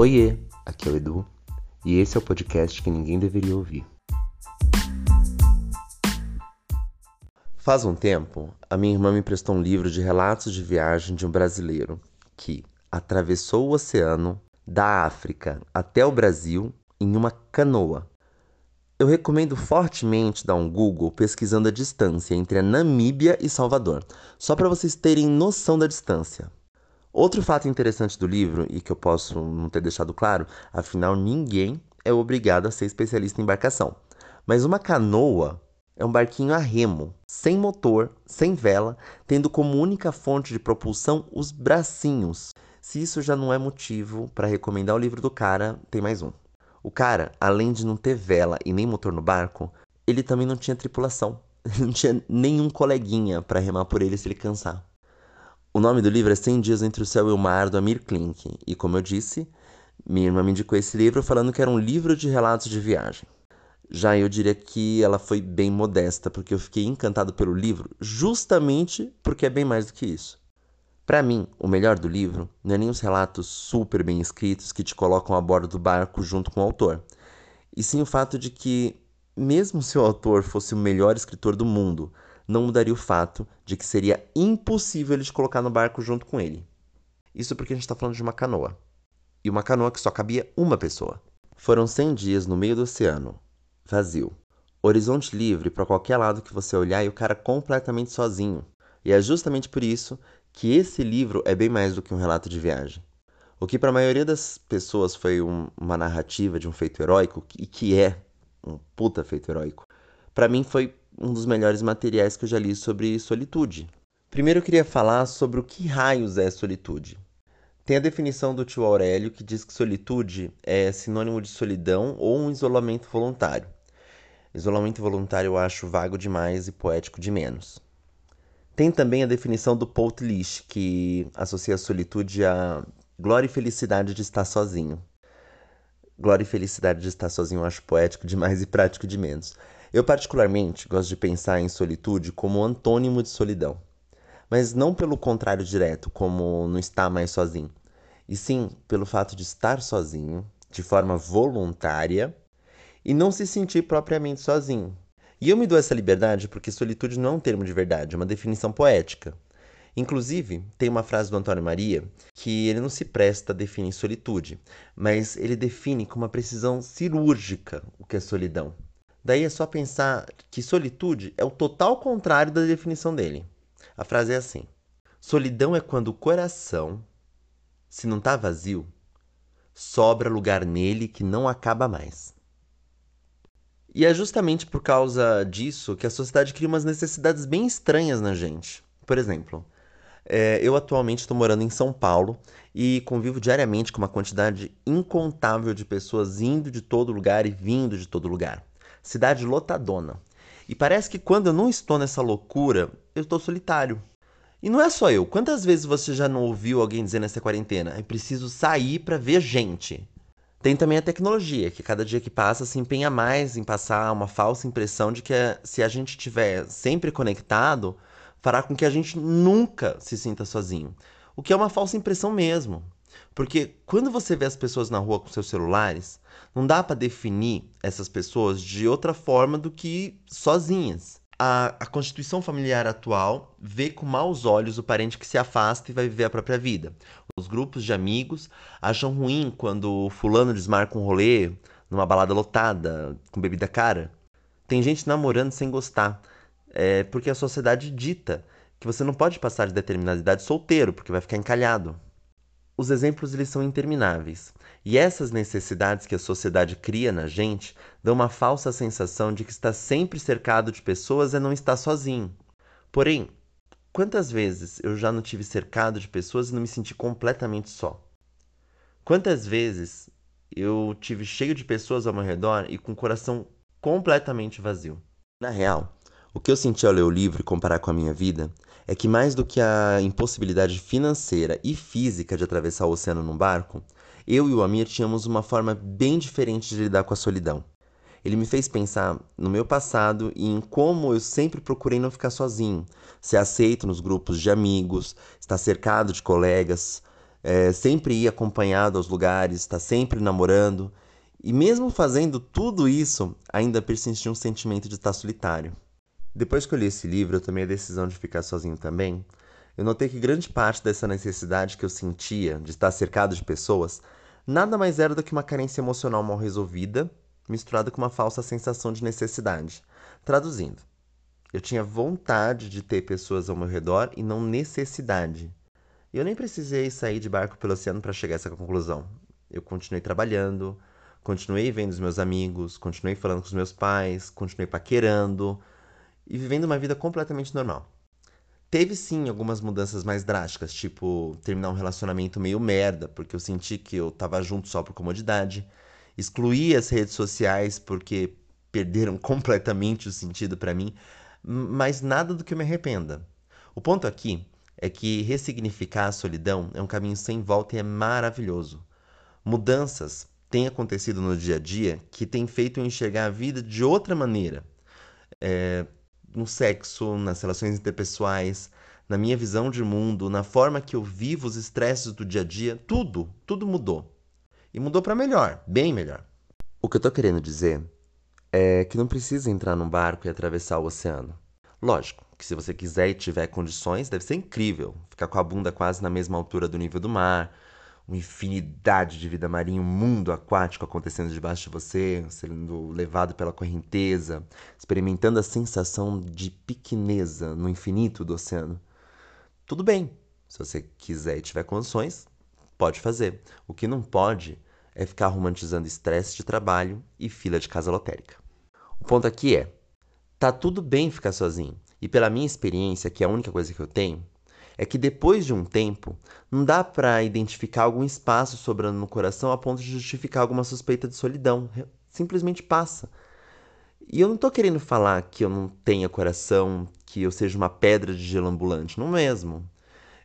Oiê, aqui é o Edu e esse é o podcast que ninguém deveria ouvir. Faz um tempo, a minha irmã me emprestou um livro de relatos de viagem de um brasileiro que atravessou o oceano da África até o Brasil em uma canoa. Eu recomendo fortemente dar um Google pesquisando a distância entre a Namíbia e Salvador, só para vocês terem noção da distância. Outro fato interessante do livro, e que eu posso não ter deixado claro, afinal ninguém é obrigado a ser especialista em embarcação. Mas uma canoa é um barquinho a remo, sem motor, sem vela, tendo como única fonte de propulsão os bracinhos. Se isso já não é motivo para recomendar o livro do cara, tem mais um. O cara, além de não ter vela e nem motor no barco, ele também não tinha tripulação. Não tinha nenhum coleguinha para remar por ele se ele cansar. O nome do livro é 100 Dias Entre o Céu e o Mar, do Amir Klink. E como eu disse, minha irmã me indicou esse livro falando que era um livro de relatos de viagem. Já eu diria que ela foi bem modesta, porque eu fiquei encantado pelo livro justamente porque é bem mais do que isso. Para mim, o melhor do livro não é nem os relatos super bem escritos que te colocam a bordo do barco junto com o autor, e sim o fato de que, mesmo se o autor fosse o melhor escritor do mundo, não mudaria o fato de que seria impossível ele te colocar no barco junto com ele. Isso porque a gente está falando de uma canoa. E uma canoa que só cabia uma pessoa. Foram 100 dias no meio do oceano, vazio. Horizonte livre para qualquer lado que você olhar e o cara completamente sozinho. E é justamente por isso que esse livro é bem mais do que um relato de viagem. O que para a maioria das pessoas foi um, uma narrativa de um feito heróico, e que é um puta feito heróico, para mim foi um dos melhores materiais que eu já li sobre solitude. Primeiro eu queria falar sobre o que raios é solitude. Tem a definição do tio Aurélio que diz que solitude é sinônimo de solidão ou um isolamento voluntário. Isolamento voluntário eu acho vago demais e poético de menos. Tem também a definição do Paul que associa a solitude à glória e felicidade de estar sozinho. Glória e felicidade de estar sozinho eu acho poético demais e prático de menos. Eu, particularmente, gosto de pensar em solitude como antônimo de solidão. Mas não pelo contrário direto, como não estar mais sozinho. E sim pelo fato de estar sozinho, de forma voluntária, e não se sentir propriamente sozinho. E eu me dou essa liberdade porque solitude não é um termo de verdade, é uma definição poética. Inclusive, tem uma frase do Antônio Maria que ele não se presta a definir solitude, mas ele define com uma precisão cirúrgica o que é solidão. Daí é só pensar que solitude é o total contrário da definição dele. A frase é assim: Solidão é quando o coração, se não está vazio, sobra lugar nele que não acaba mais. E é justamente por causa disso que a sociedade cria umas necessidades bem estranhas na gente. Por exemplo, é, eu atualmente estou morando em São Paulo e convivo diariamente com uma quantidade incontável de pessoas indo de todo lugar e vindo de todo lugar cidade lotadona. E parece que quando eu não estou nessa loucura, eu estou solitário. E não é só eu. Quantas vezes você já não ouviu alguém dizer nessa quarentena? É preciso sair para ver gente. Tem também a tecnologia, que cada dia que passa se empenha mais em passar uma falsa impressão de que se a gente estiver sempre conectado, fará com que a gente nunca se sinta sozinho. O que é uma falsa impressão mesmo. Porque quando você vê as pessoas na rua com seus celulares, não dá para definir essas pessoas de outra forma do que sozinhas. A, a, constituição familiar atual vê com maus olhos o parente que se afasta e vai viver a própria vida. Os grupos de amigos acham ruim quando fulano desmarca um rolê numa balada lotada, com bebida cara. Tem gente namorando sem gostar, é, porque a sociedade dita que você não pode passar de determinada idade solteiro, porque vai ficar encalhado. Os exemplos eles são intermináveis, e essas necessidades que a sociedade cria na gente dão uma falsa sensação de que está sempre cercado de pessoas e não está sozinho. Porém, quantas vezes eu já não tive cercado de pessoas e não me senti completamente só? Quantas vezes eu tive cheio de pessoas ao meu redor e com o coração completamente vazio? Na real, o que eu senti ao ler o livro e comparar com a minha vida é que mais do que a impossibilidade financeira e física de atravessar o oceano num barco, eu e o Amir tínhamos uma forma bem diferente de lidar com a solidão. Ele me fez pensar no meu passado e em como eu sempre procurei não ficar sozinho, ser aceito nos grupos de amigos, estar cercado de colegas, é, sempre ir acompanhado aos lugares, estar sempre namorando. E mesmo fazendo tudo isso, ainda persistia um sentimento de estar solitário. Depois que eu li esse livro, eu tomei a decisão de ficar sozinho também. Eu notei que grande parte dessa necessidade que eu sentia de estar cercado de pessoas nada mais era do que uma carência emocional mal resolvida, misturada com uma falsa sensação de necessidade. Traduzindo, eu tinha vontade de ter pessoas ao meu redor e não necessidade. E eu nem precisei sair de barco pelo oceano para chegar a essa conclusão. Eu continuei trabalhando, continuei vendo os meus amigos, continuei falando com os meus pais, continuei paquerando e vivendo uma vida completamente normal. Teve sim algumas mudanças mais drásticas, tipo terminar um relacionamento meio merda, porque eu senti que eu tava junto só por comodidade, excluir as redes sociais porque perderam completamente o sentido para mim, mas nada do que eu me arrependa. O ponto aqui é que ressignificar a solidão é um caminho sem volta e é maravilhoso. Mudanças têm acontecido no dia a dia que têm feito eu enxergar a vida de outra maneira. É, no sexo, nas relações interpessoais, na minha visão de mundo, na forma que eu vivo os estresses do dia a dia, tudo, tudo mudou. E mudou para melhor, bem melhor. O que eu tô querendo dizer é que não precisa entrar num barco e atravessar o oceano. Lógico que se você quiser e tiver condições, deve ser incrível ficar com a bunda quase na mesma altura do nível do mar, uma infinidade de vida marinha, um mundo aquático acontecendo debaixo de você, sendo levado pela correnteza, experimentando a sensação de pequeneza no infinito do oceano. Tudo bem, se você quiser e tiver condições, pode fazer. O que não pode é ficar romantizando estresse de trabalho e fila de casa lotérica. O ponto aqui é: tá tudo bem ficar sozinho. E pela minha experiência, que é a única coisa que eu tenho, é que depois de um tempo, não dá para identificar algum espaço sobrando no coração a ponto de justificar alguma suspeita de solidão. Simplesmente passa. E eu não tô querendo falar que eu não tenha coração, que eu seja uma pedra de gelo ambulante, não mesmo.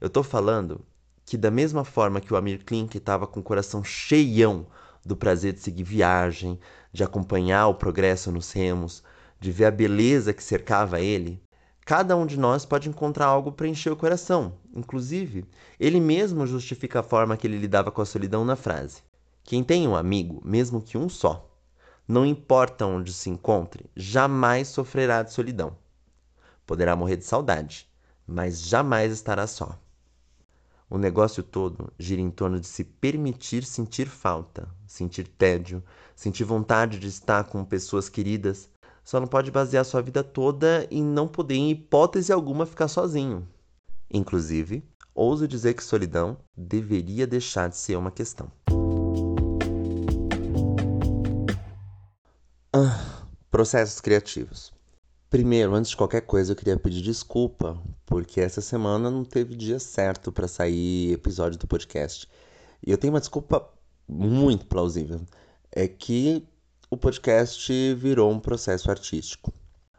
Eu tô falando que da mesma forma que o Amir Klink estava com o coração cheião do prazer de seguir viagem, de acompanhar o progresso nos remos, de ver a beleza que cercava ele, Cada um de nós pode encontrar algo para encher o coração. Inclusive, ele mesmo justifica a forma que ele lidava com a solidão na frase: Quem tem um amigo, mesmo que um só, não importa onde se encontre, jamais sofrerá de solidão. Poderá morrer de saudade, mas jamais estará só. O negócio todo gira em torno de se permitir sentir falta, sentir tédio, sentir vontade de estar com pessoas queridas só não pode basear sua vida toda em não poder, em hipótese alguma, ficar sozinho. Inclusive, ouso dizer que solidão deveria deixar de ser uma questão. Ah, processos criativos. Primeiro, antes de qualquer coisa, eu queria pedir desculpa, porque essa semana não teve dia certo para sair episódio do podcast. E eu tenho uma desculpa muito plausível. É que o podcast virou um processo artístico.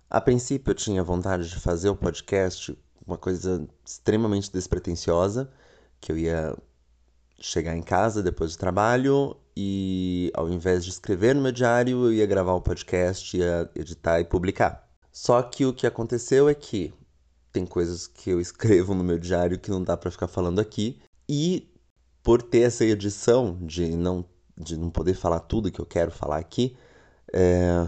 A princípio eu tinha vontade de fazer o podcast uma coisa extremamente despretensiosa, que eu ia chegar em casa depois do trabalho e ao invés de escrever no meu diário, eu ia gravar o podcast, ia editar e publicar. Só que o que aconteceu é que tem coisas que eu escrevo no meu diário que não dá para ficar falando aqui e por ter essa edição de não de não poder falar tudo que eu quero falar aqui, é,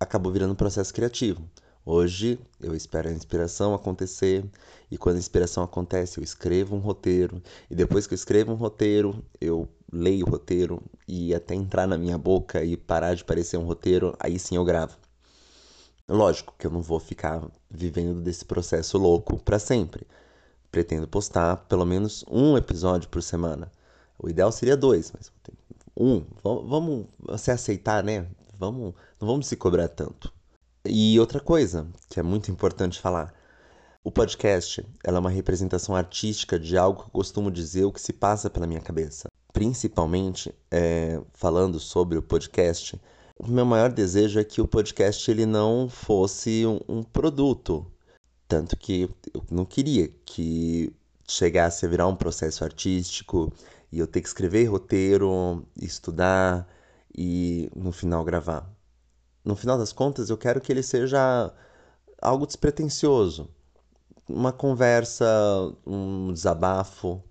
acabou virando um processo criativo. Hoje eu espero a inspiração acontecer e quando a inspiração acontece eu escrevo um roteiro e depois que eu escrevo um roteiro eu leio o roteiro e até entrar na minha boca e parar de parecer um roteiro, aí sim eu gravo. Lógico que eu não vou ficar vivendo desse processo louco para sempre. Pretendo postar pelo menos um episódio por semana. O ideal seria dois, mas um. Vamos se aceitar, né? Vamos, não vamos se cobrar tanto. E outra coisa que é muito importante falar. O podcast é uma representação artística de algo que eu costumo dizer o que se passa pela minha cabeça. Principalmente é, falando sobre o podcast, o meu maior desejo é que o podcast ele não fosse um, um produto. Tanto que eu não queria que chegasse a virar um processo artístico e eu ter que escrever roteiro, estudar, e no final gravar. No final das contas, eu quero que ele seja algo despretensioso, uma conversa, um desabafo,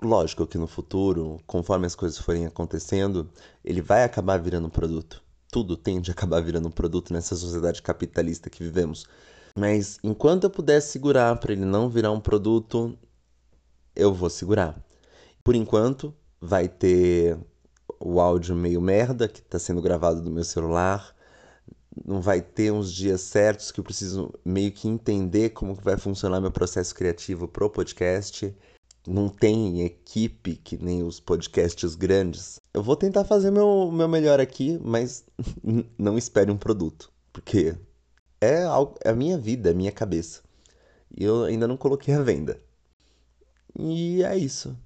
Lógico que no futuro, conforme as coisas forem acontecendo, ele vai acabar virando produto. Tudo tende a acabar virando produto nessa sociedade capitalista que vivemos. Mas enquanto eu puder segurar para ele não virar um produto, eu vou segurar. Por enquanto, vai ter o áudio meio merda que está sendo gravado do meu celular. Não vai ter uns dias certos que eu preciso meio que entender como vai funcionar meu processo criativo pro podcast não tem equipe que nem os podcasts grandes. Eu vou tentar fazer meu, meu melhor aqui, mas não espere um produto, porque é, é a minha vida, é a minha cabeça. E eu ainda não coloquei a venda. E é isso.